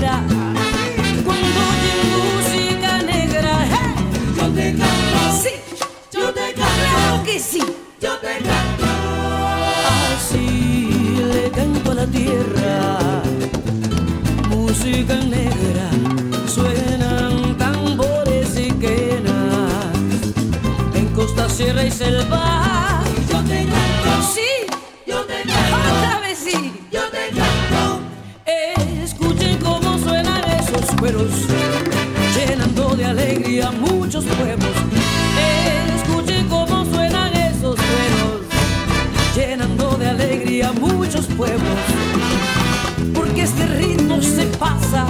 Cuando oye música negra, yo te canto. Sí, yo te canto. Claro que sí, yo te canto. Así le canto a la tierra. Música alegría muchos pueblos. Porque este ritmo se pasa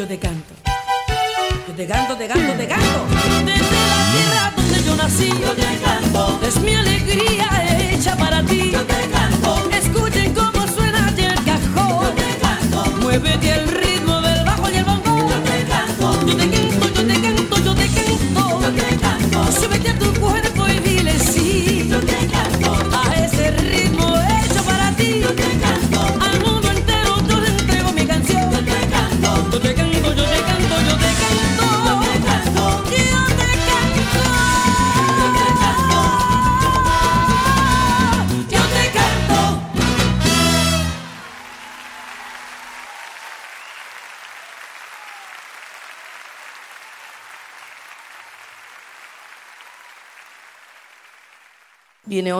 Yo te canto. Yo te canto, te canto, te canto. Desde la tierra donde yo nací, Yo te canto, es mi alegría hecha para ti. yo te canto, Escuchen cómo suena el yo cajón. te canto, Muévete al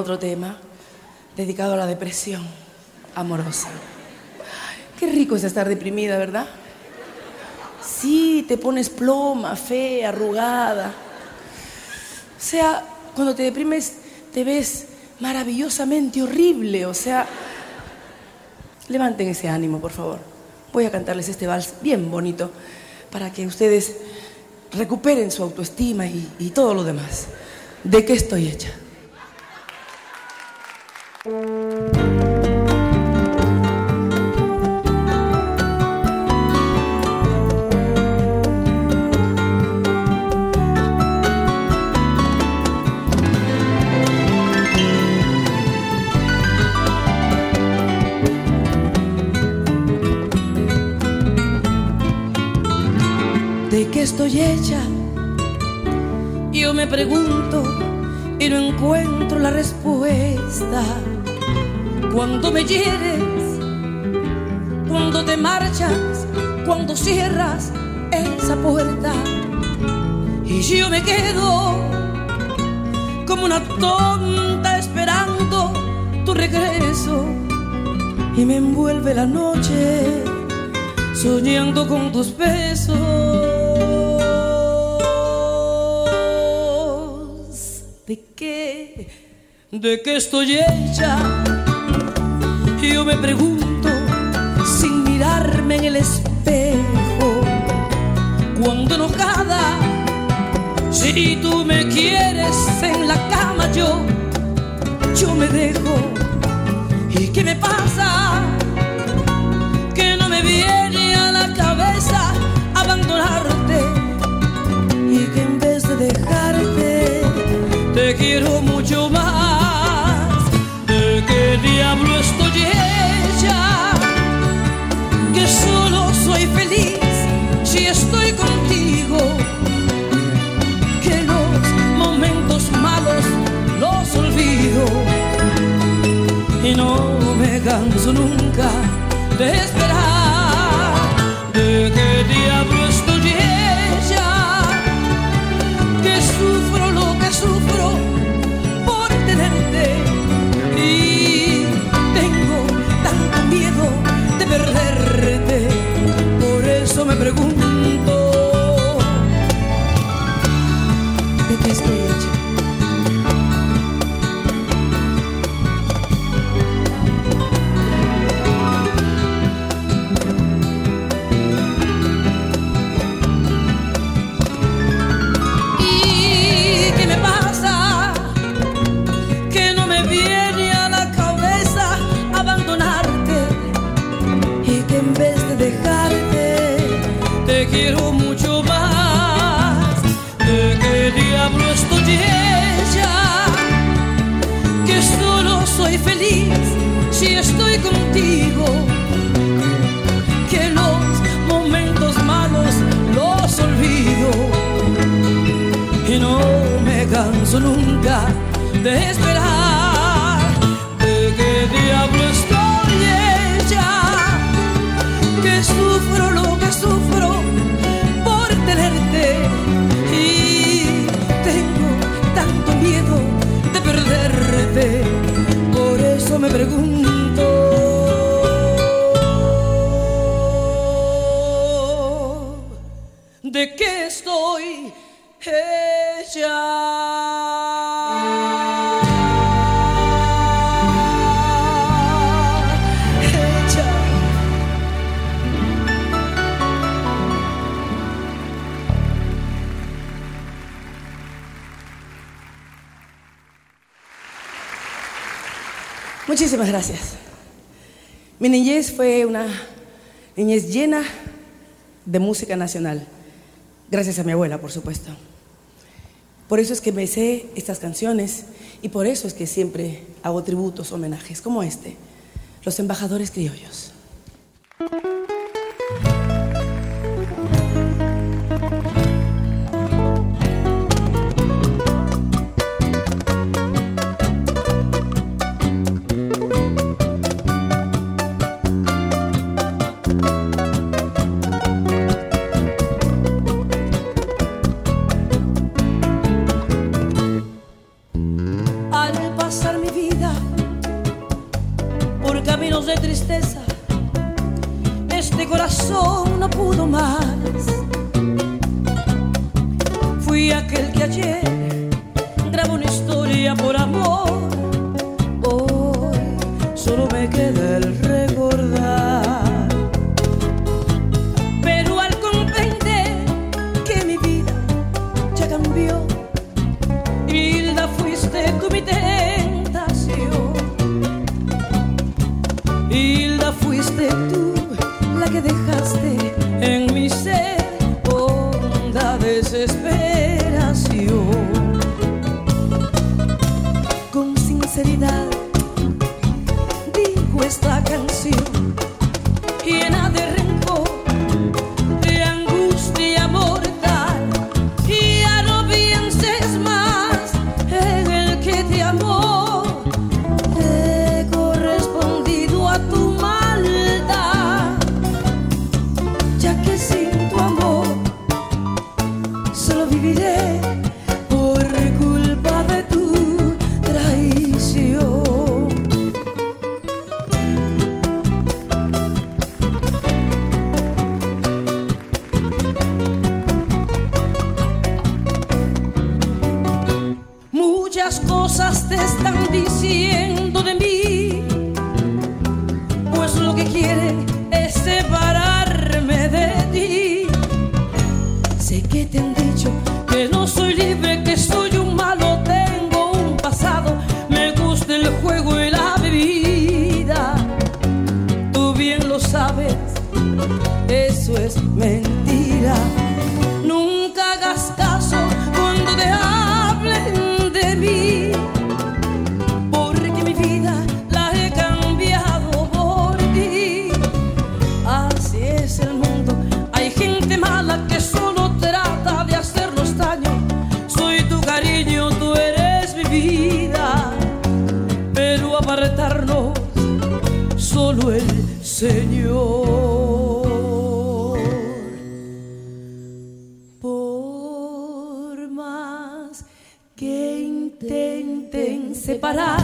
otro tema dedicado a la depresión amorosa. Qué rico es estar deprimida, ¿verdad? Sí, te pones ploma, fea, arrugada. O sea, cuando te deprimes te ves maravillosamente horrible. O sea, levanten ese ánimo, por favor. Voy a cantarles este vals bien bonito para que ustedes recuperen su autoestima y, y todo lo demás. ¿De qué estoy hecha? ¿De qué estoy hecha? Yo me pregunto y no encuentro la respuesta. Cuando me hieres, cuando te marchas, cuando cierras esa puerta. Y yo me quedo como una tonta esperando tu regreso. Y me envuelve la noche soñando con tus besos. ¿De qué? ¿De qué estoy hecha? Yo me pregunto sin mirarme en el espejo. Cuando enojada, si tú me quieres en la cama, yo, yo me dejo. ¿Y qué me pasa? que no me viene a la cabeza abandonarte y que en vez de dejarte te quiero nunca de canso nunca de esperar. ¿De qué diablo estoy ella? Que sufro lo que sufro por tenerte y tengo tanto miedo de perderte. Por eso me pregunto. ¿De qué estoy? Muchísimas gracias. Mi niñez fue una niñez llena de música nacional, gracias a mi abuela, por supuesto. Por eso es que me sé estas canciones y por eso es que siempre hago tributos, homenajes como este, los embajadores criollos. caminos de tristeza, este corazón no pudo más. Fui aquel que ayer grabó una historia por amor, hoy solo me queda el recordar. separar.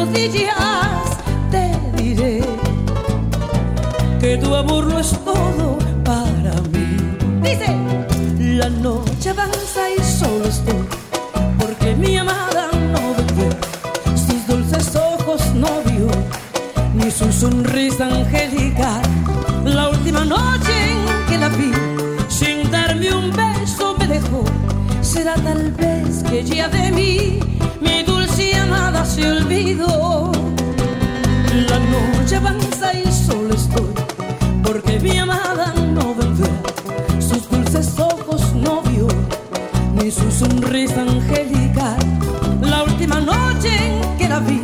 Rodillas te diré que tu amor no es todo para mí. Dice, la noche avanza y solo estoy porque mi amada no ve sus dulces ojos no vio ni su sonrisa angelical. La última noche en que la vi, sin darme un beso me dejó. Será tal vez que ya de mí amada se olvidó. La noche avanza y solo estoy porque mi amada no volvió. Sus dulces ojos no vio ni su sonrisa angelical. La última noche que la vi,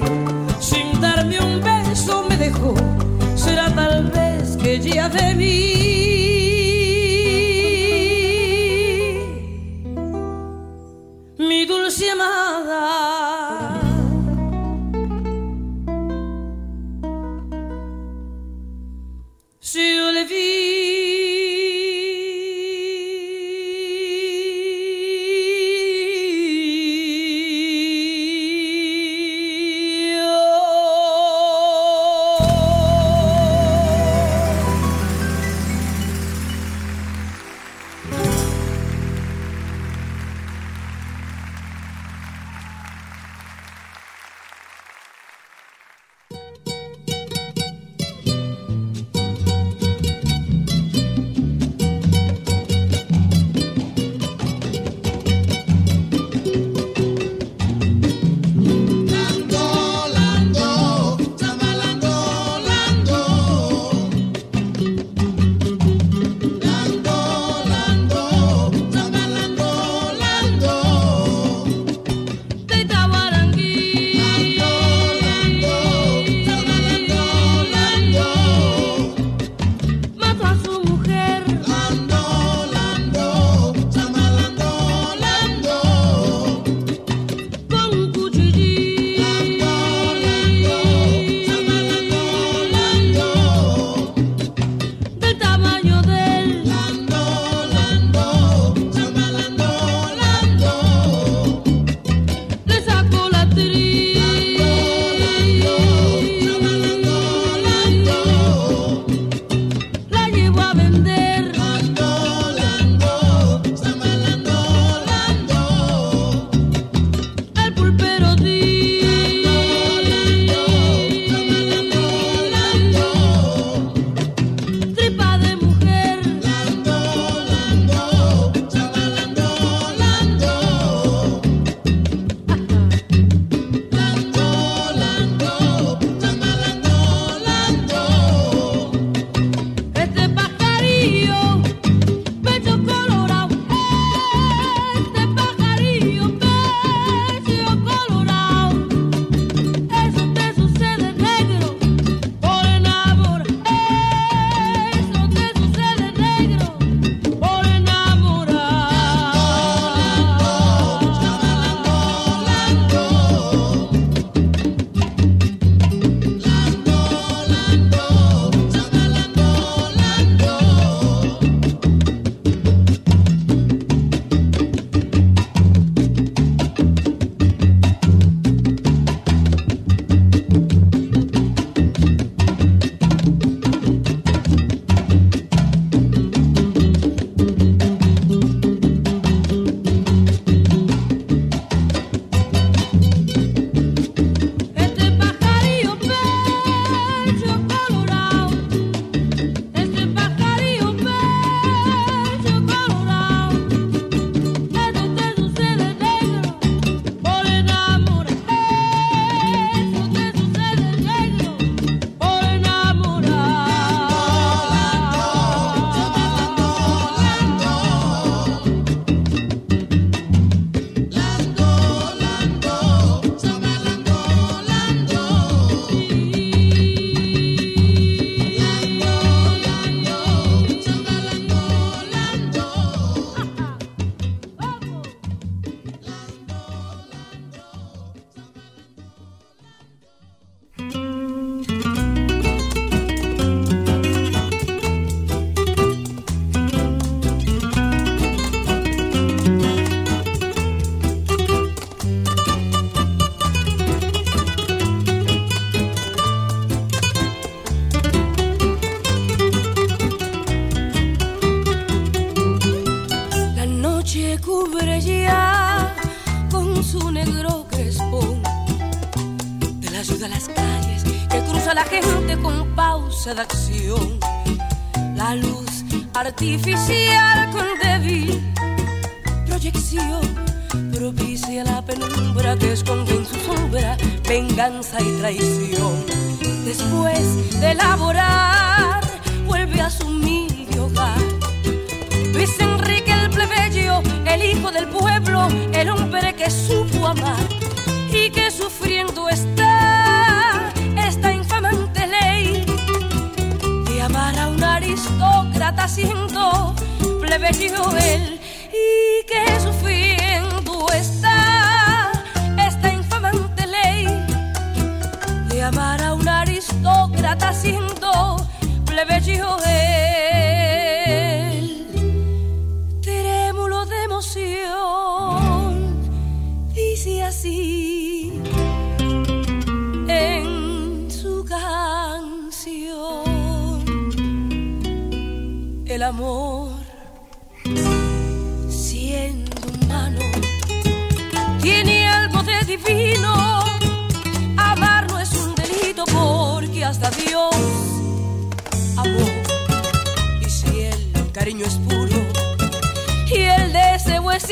sin darme un beso me dejó. Será tal vez que ya de mí.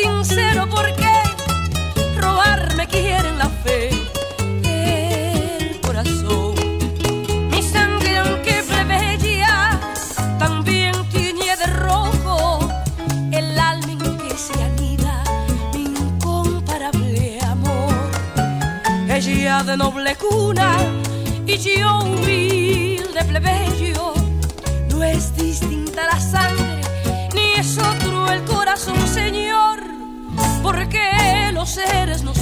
sincero porque robarme quieren la fe, el corazón. Mi sangre aunque plebeya también tiñe de rojo el alma en que se anida mi incomparable amor. Ella de noble cuna y yo humilde plebeya. seres no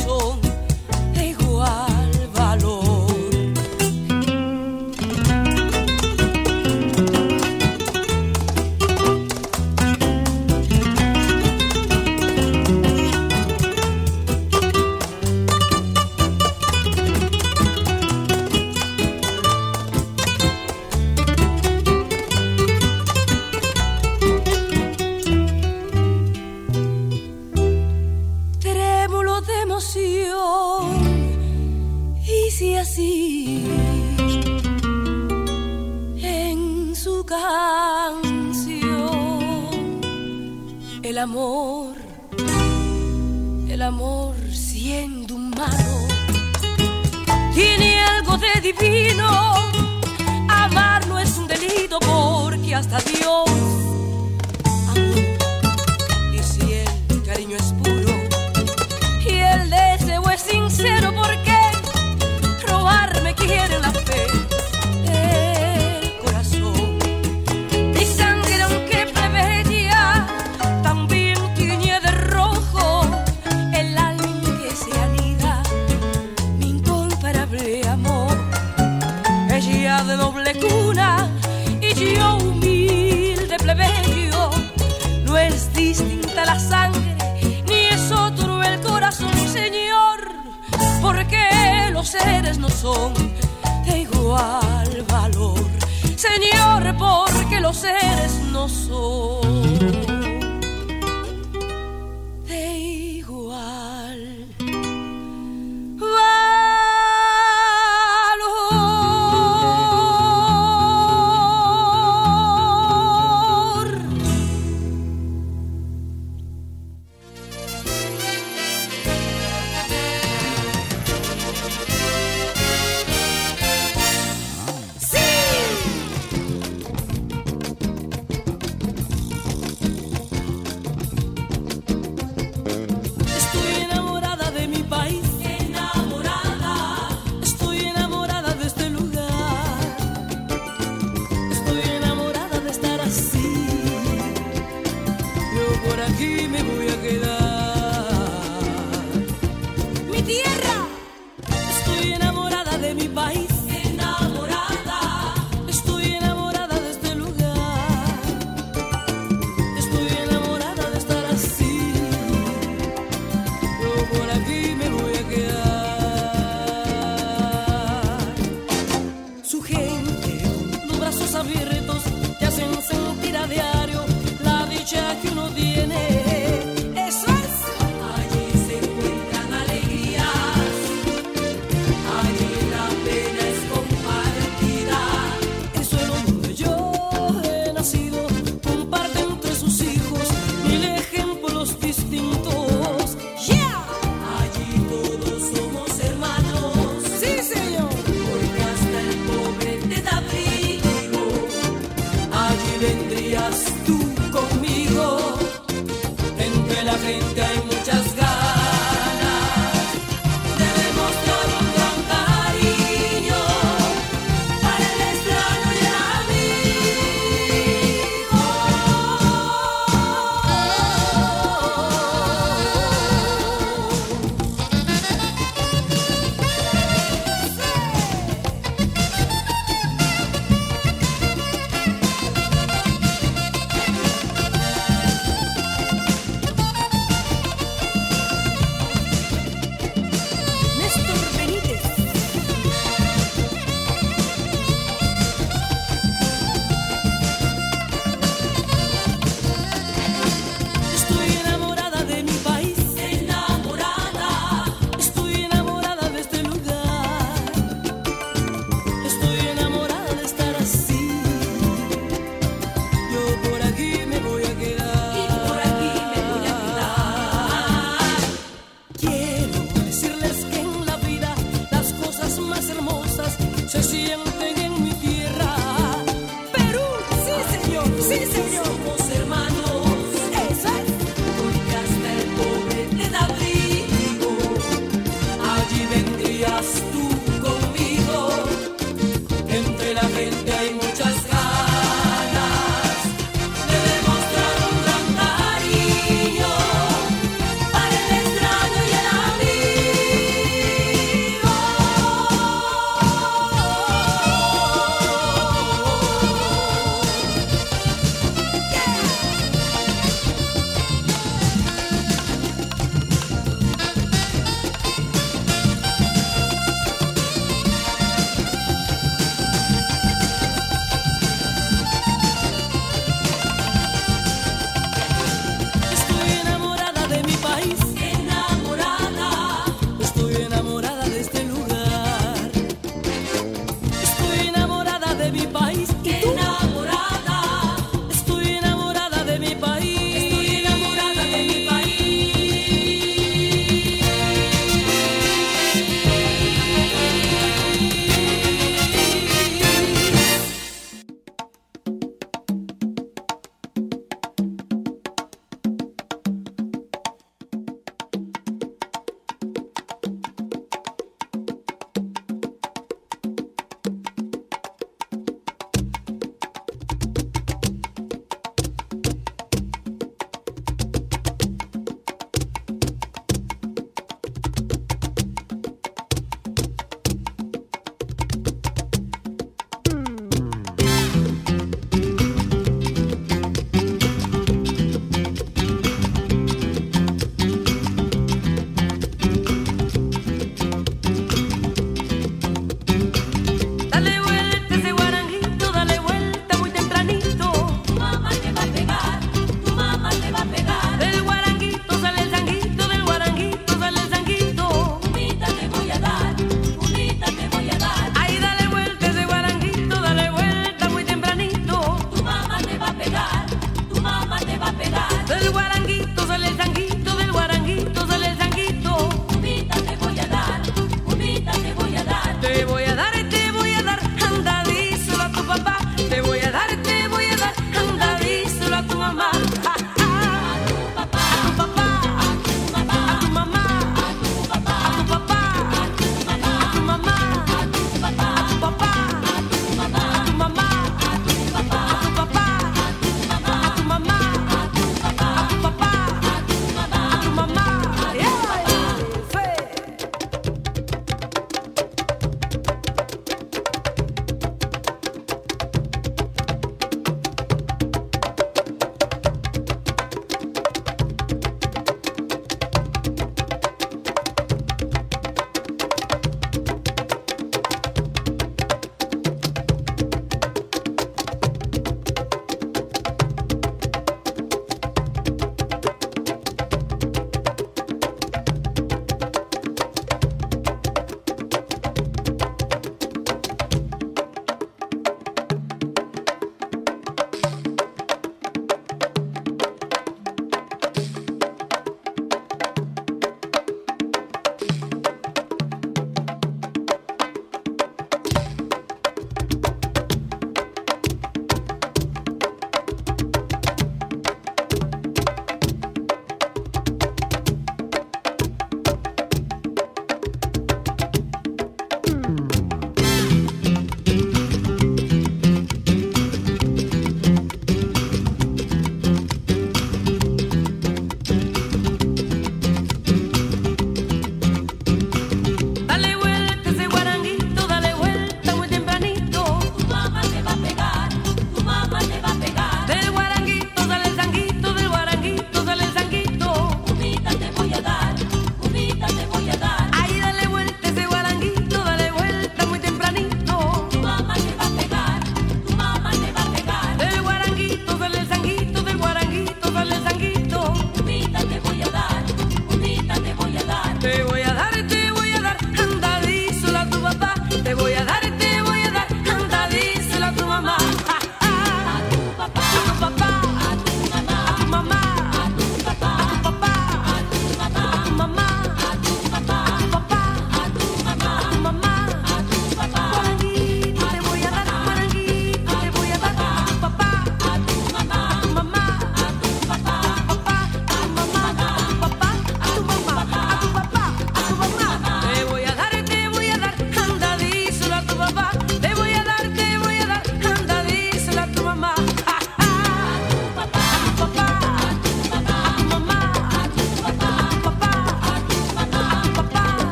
divino. Amar no es un delito porque hasta Dios seres no son.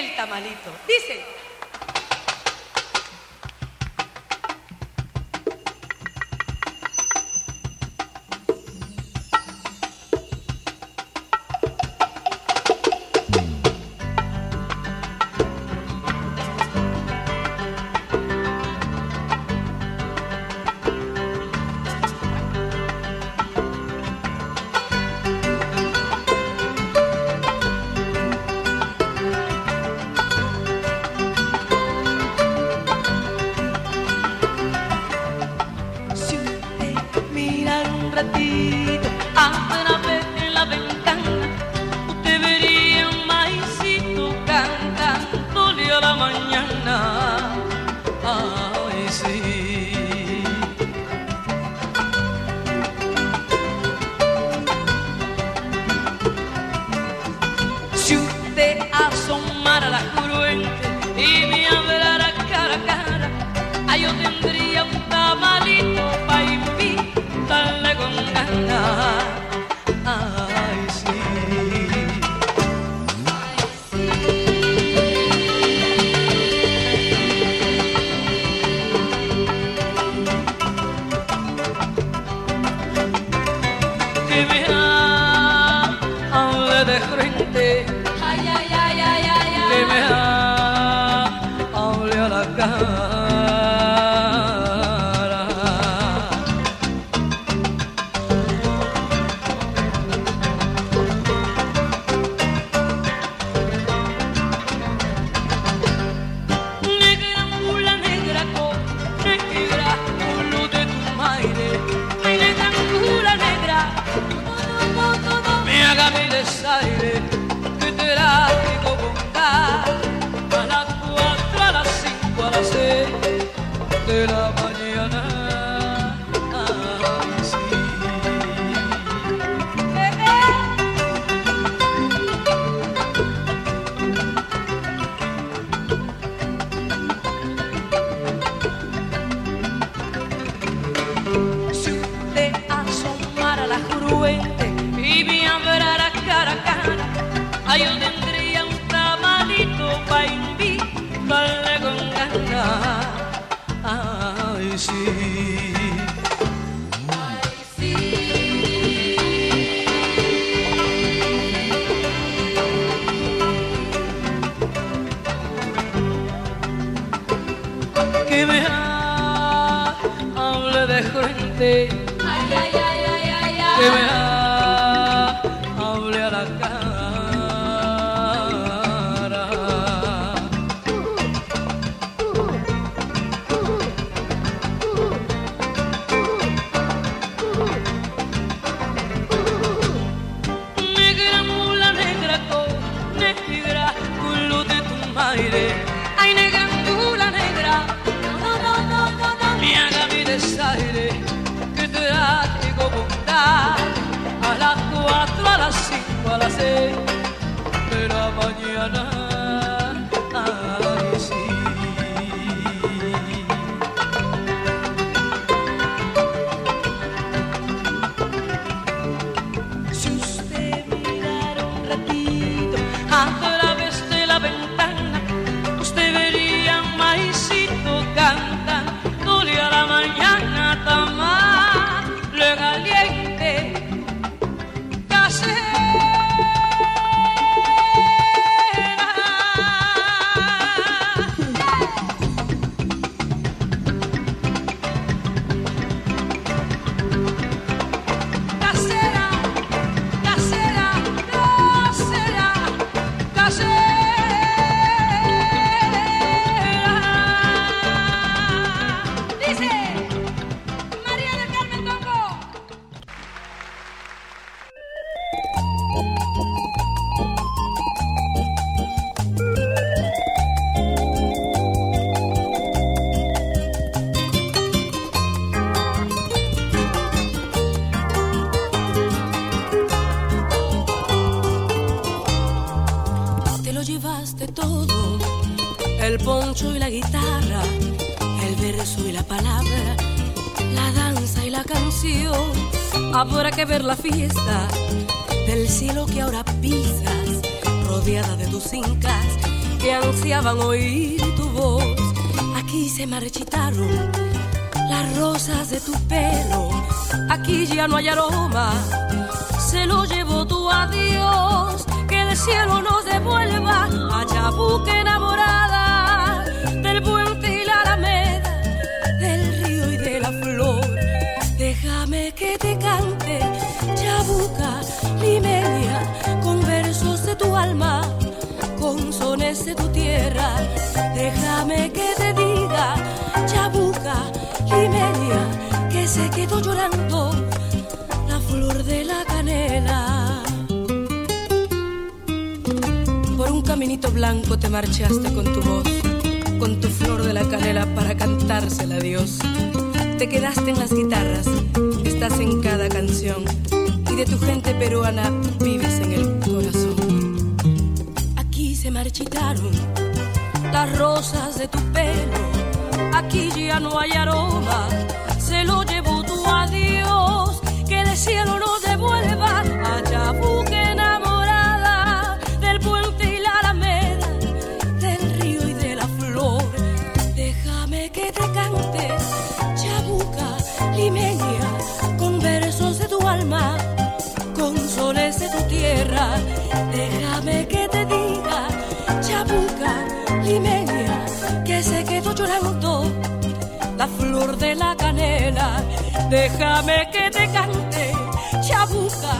El tamalito. Dice. Mulyana Taman incas que ansiaban oír tu voz. Aquí se marchitaron las rosas de tu pelo, aquí ya no hay aroma, se lo llevó tu adiós, que el cielo nos devuelva a Chabuque enamorada de tu tierra. Déjame que te diga, chabuca, limeña, que se quedó llorando la flor de la canela. Por un caminito blanco te marchaste con tu voz, con tu flor de la canela para cantársela a Dios te quedaste en las guitarras, estás en cada canción y de tu gente peruana vives en el marchitaron las rosas de tu pelo, aquí ya no hay aroma, se lo llevó tu adiós, que el cielo nos flor de la canela. Déjame que te cante, chabuca,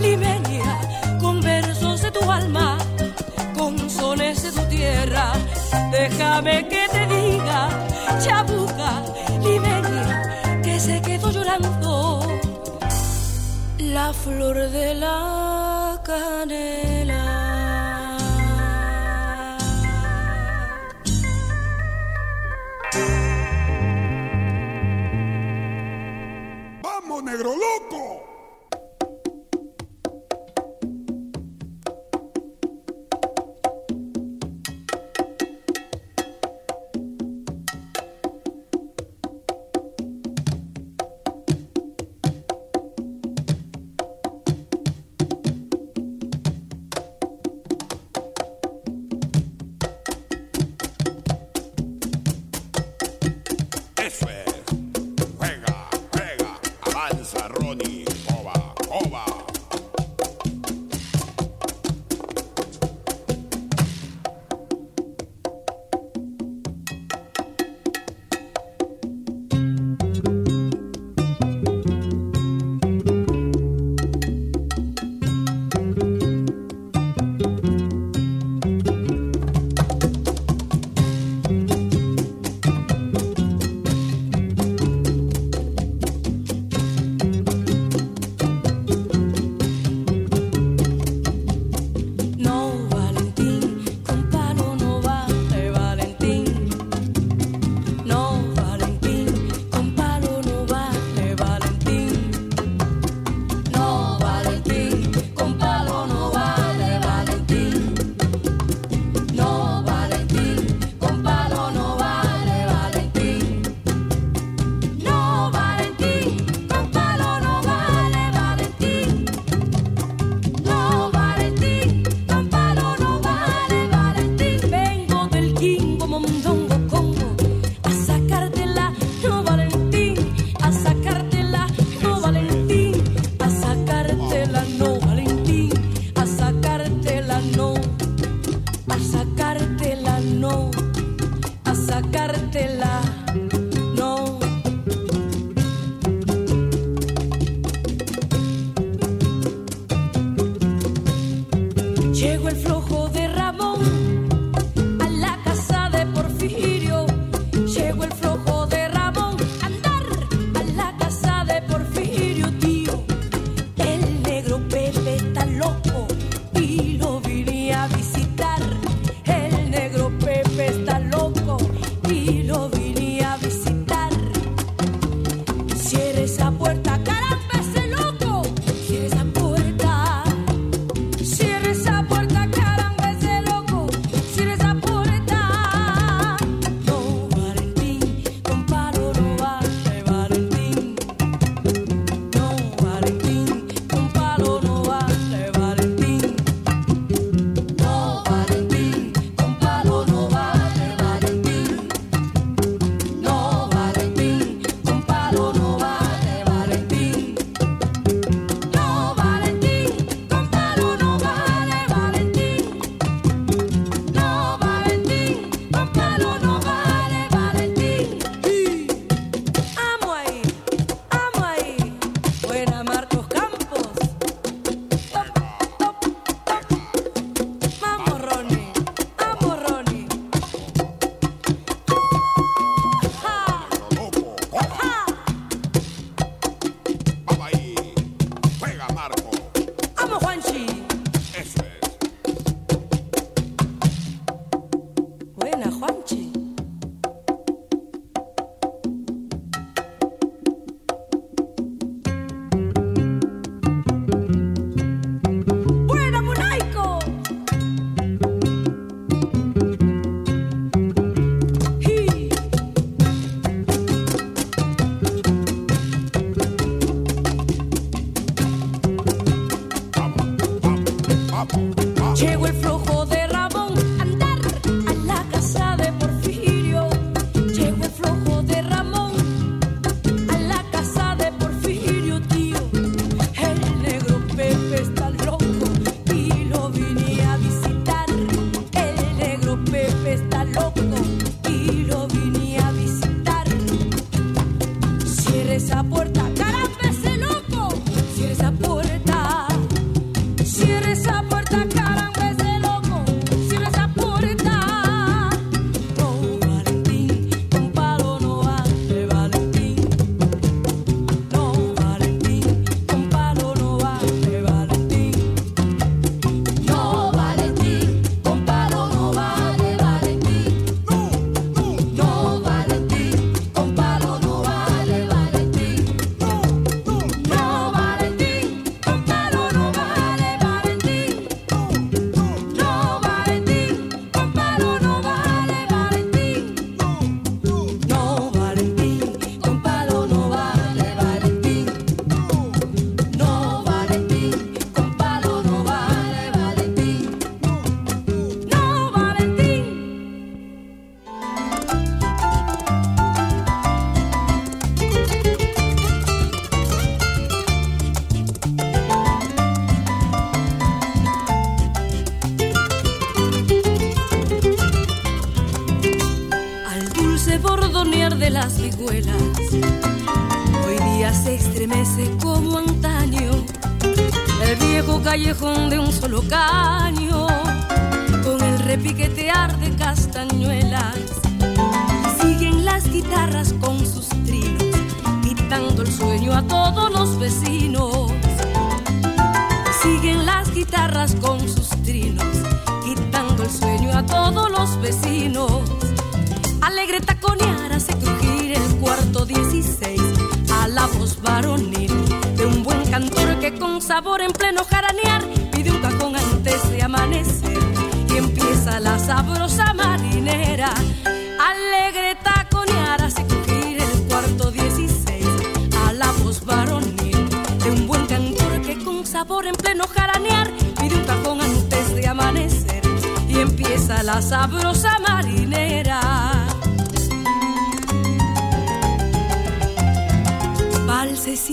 limeña, con versos de tu alma, con sones de tu tierra. Déjame que te diga, chabuca, limeña, se quedó llorando la flor de la canela. negro, know.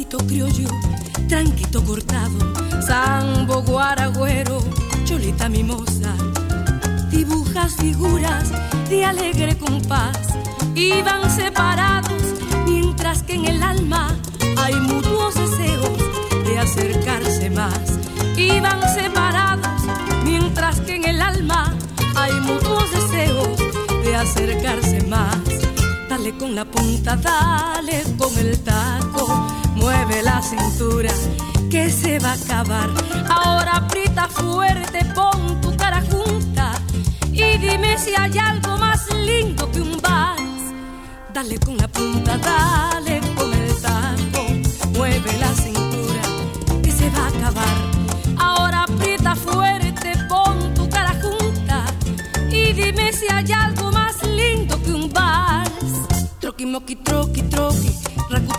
Valsecito criollo, tranquito cortado, sambo guaragüero, cholita mimosa, dibujas figuras de alegre compás y van separados mientras que en el alma hay mutuos deseos de acercarse más. Y van separados mientras que en el alma hay mutuos deseos de acercarse más. Dale con la punta dale con el taco mueve la cintura que se va a acabar. Ahora aprieta fuerte pon tu cara junta y dime si hay algo más lindo que un vals. Dale con la punta dale con el taco mueve la cintura que se va a acabar. Ahora aprieta fuerte pon tu cara junta y dime si hay algo más lindo que un vals. Troqui moqui troqui troqui racu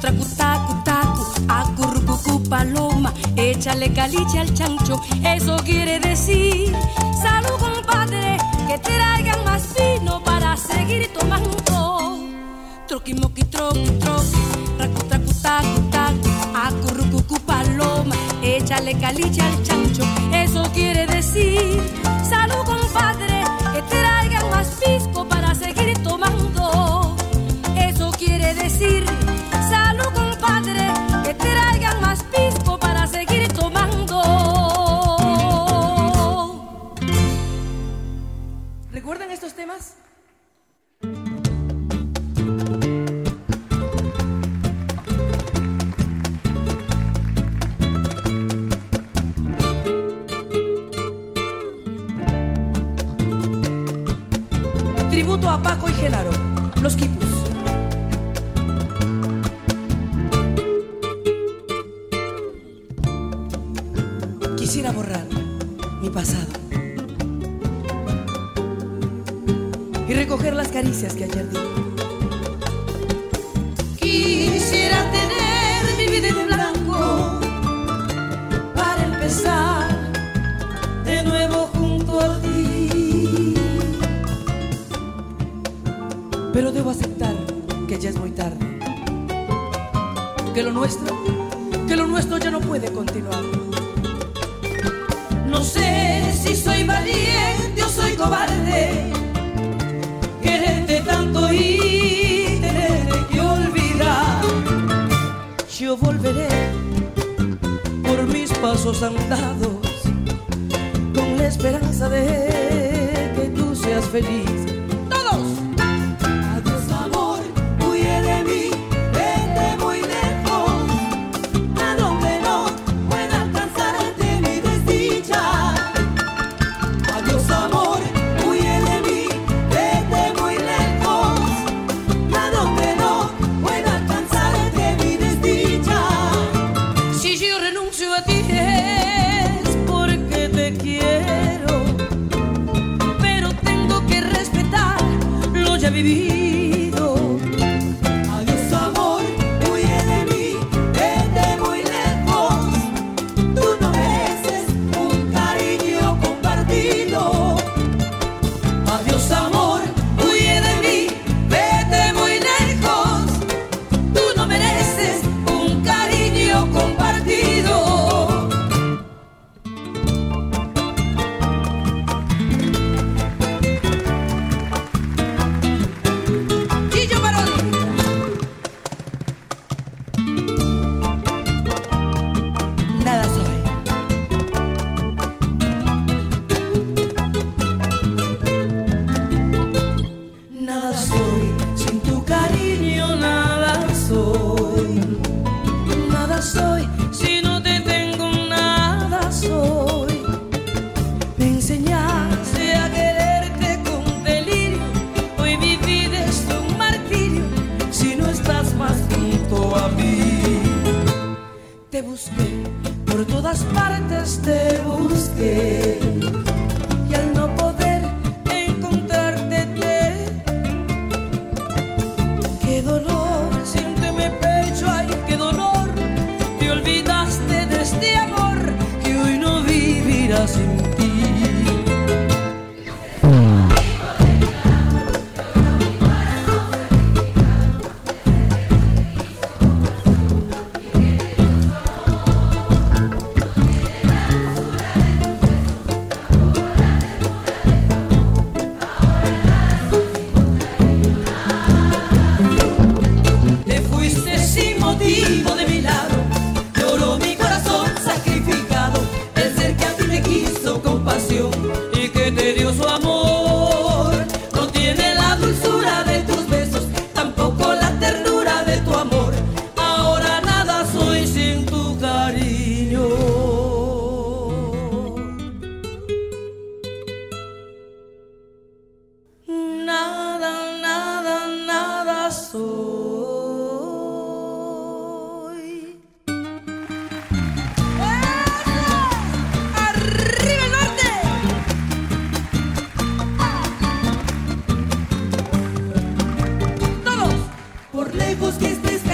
échale caliche al chancho eso quiere decir salud compadre que traigan más vino para seguir tomando. Troqui moqui troqui troqui racu tracu tacu tacu acurrucucu paloma échale caliche al chancho eso quiere decir salud compadre que traigan más pisco para Tributo a Paco y Genaro, los Quipus. Quisiera borrar mi pasado recoger las caricias que ayer di. Quisiera tener mi vida en blanco para empezar de nuevo junto a ti. Pero debo aceptar que ya es muy tarde. Que lo nuestro, que lo nuestro ya no puede continuar. No sé si soy valiente o soy cobarde. Y tener que olvidar. Yo volveré por mis pasos andados con la esperanza de que tú seas feliz.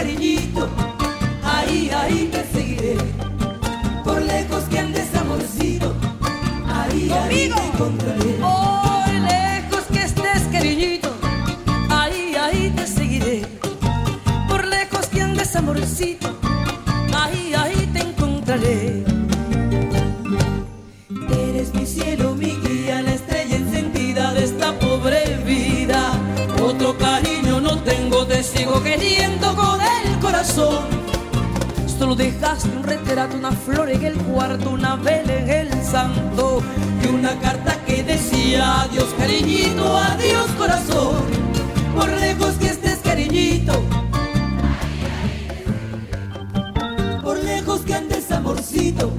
cariñito, ay, ay. Solo dejaste un retrato, una flor en el cuarto, una vela en el santo y una carta que decía adiós cariñito, adiós corazón. Por lejos que estés cariñito, por lejos que andes amorcito.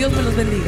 Dios me los bendiga.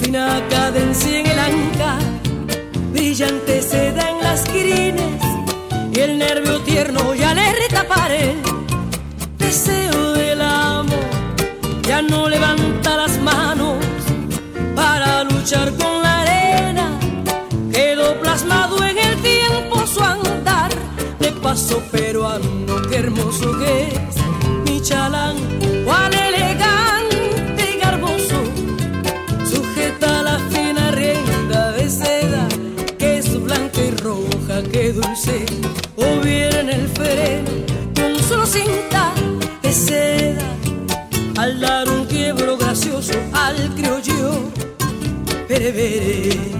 fina cadencia en el anca, brillante seda en las crines y el nervio tierno ya le retapare deseo del amor, ya no levanta las manos para luchar con la arena, quedó plasmado en el tiempo su andar. De paso peruano, qué hermoso que es, mi chalán, cuán elegante. severi.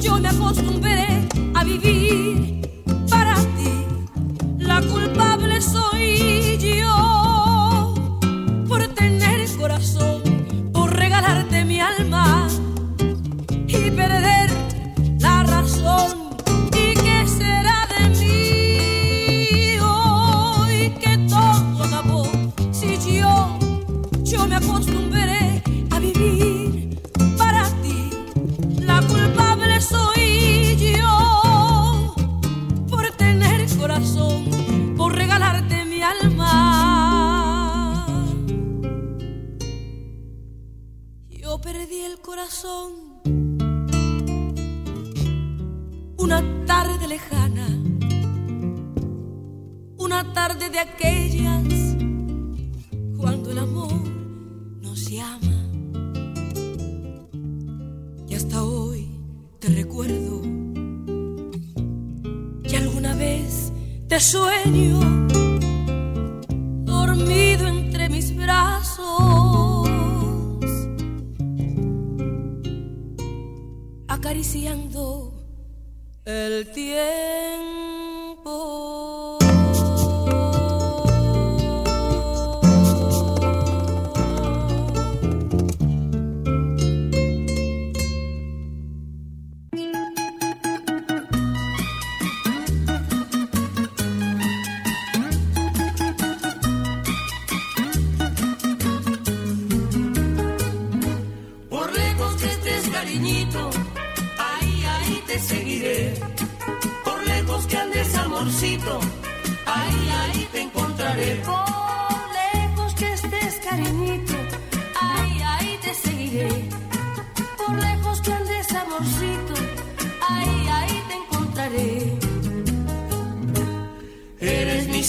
yo me acostumbré a vivir para ti. La culpable soy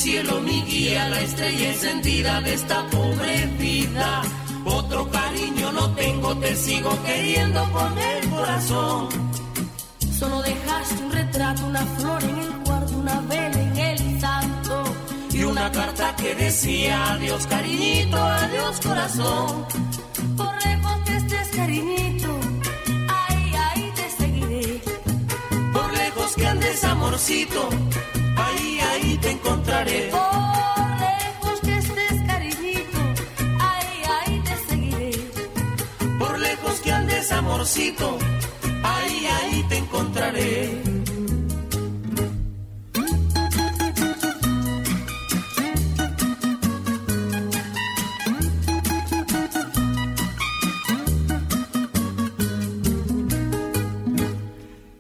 cielo mi guía, la estrella encendida de esta pobre vida. Otro cariño no tengo, te sigo queriendo con el corazón. Solo dejaste un retrato, una flor en el cuarto, una vela en el santo. Y una carta que decía adiós cariñito, adiós corazón. Corre, contestes cariñito, ahí, ahí te seguiré. Por lejos que andes amorcito te encontraré. Por lejos que estés, cariñito, ahí, ahí te seguiré. Por lejos que andes amorcito, ahí, ahí te encontraré.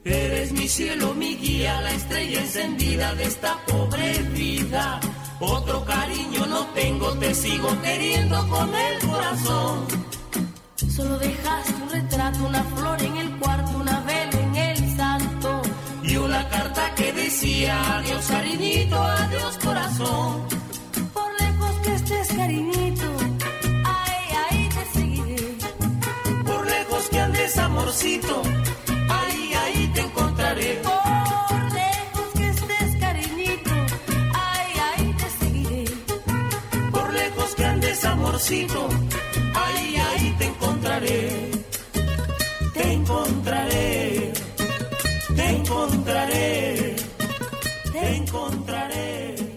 Eres mi cielo, mi guía, la estrella encendida de esta Otro cariño no tengo, te sigo queriendo con el corazón. Solo dejaste un retrato, una flor en el cuarto, una vela en el santo. Y una carta que decía adiós cariñito, adiós corazón. Por lejos que estés, cariñito, ahí, ahí te seguiré. Por lejos que andes amorcito, amorcito, ahí, ahí te encontraré. Te encontraré, te encontraré, te encontraré.